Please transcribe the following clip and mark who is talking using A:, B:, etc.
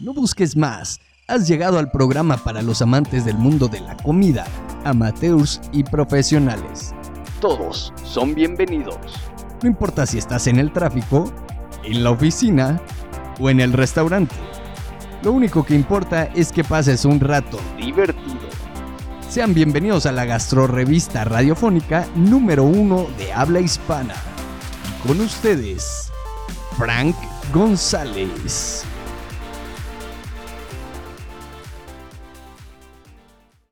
A: No busques más. Has llegado al programa para los amantes del mundo de la comida, amateurs y profesionales. Todos son bienvenidos. No importa si estás en el tráfico, en la oficina o en el restaurante. Lo único que importa es que pases un rato divertido. Sean bienvenidos a la gastrorrevista radiofónica número uno de habla hispana. Con ustedes, Frank González.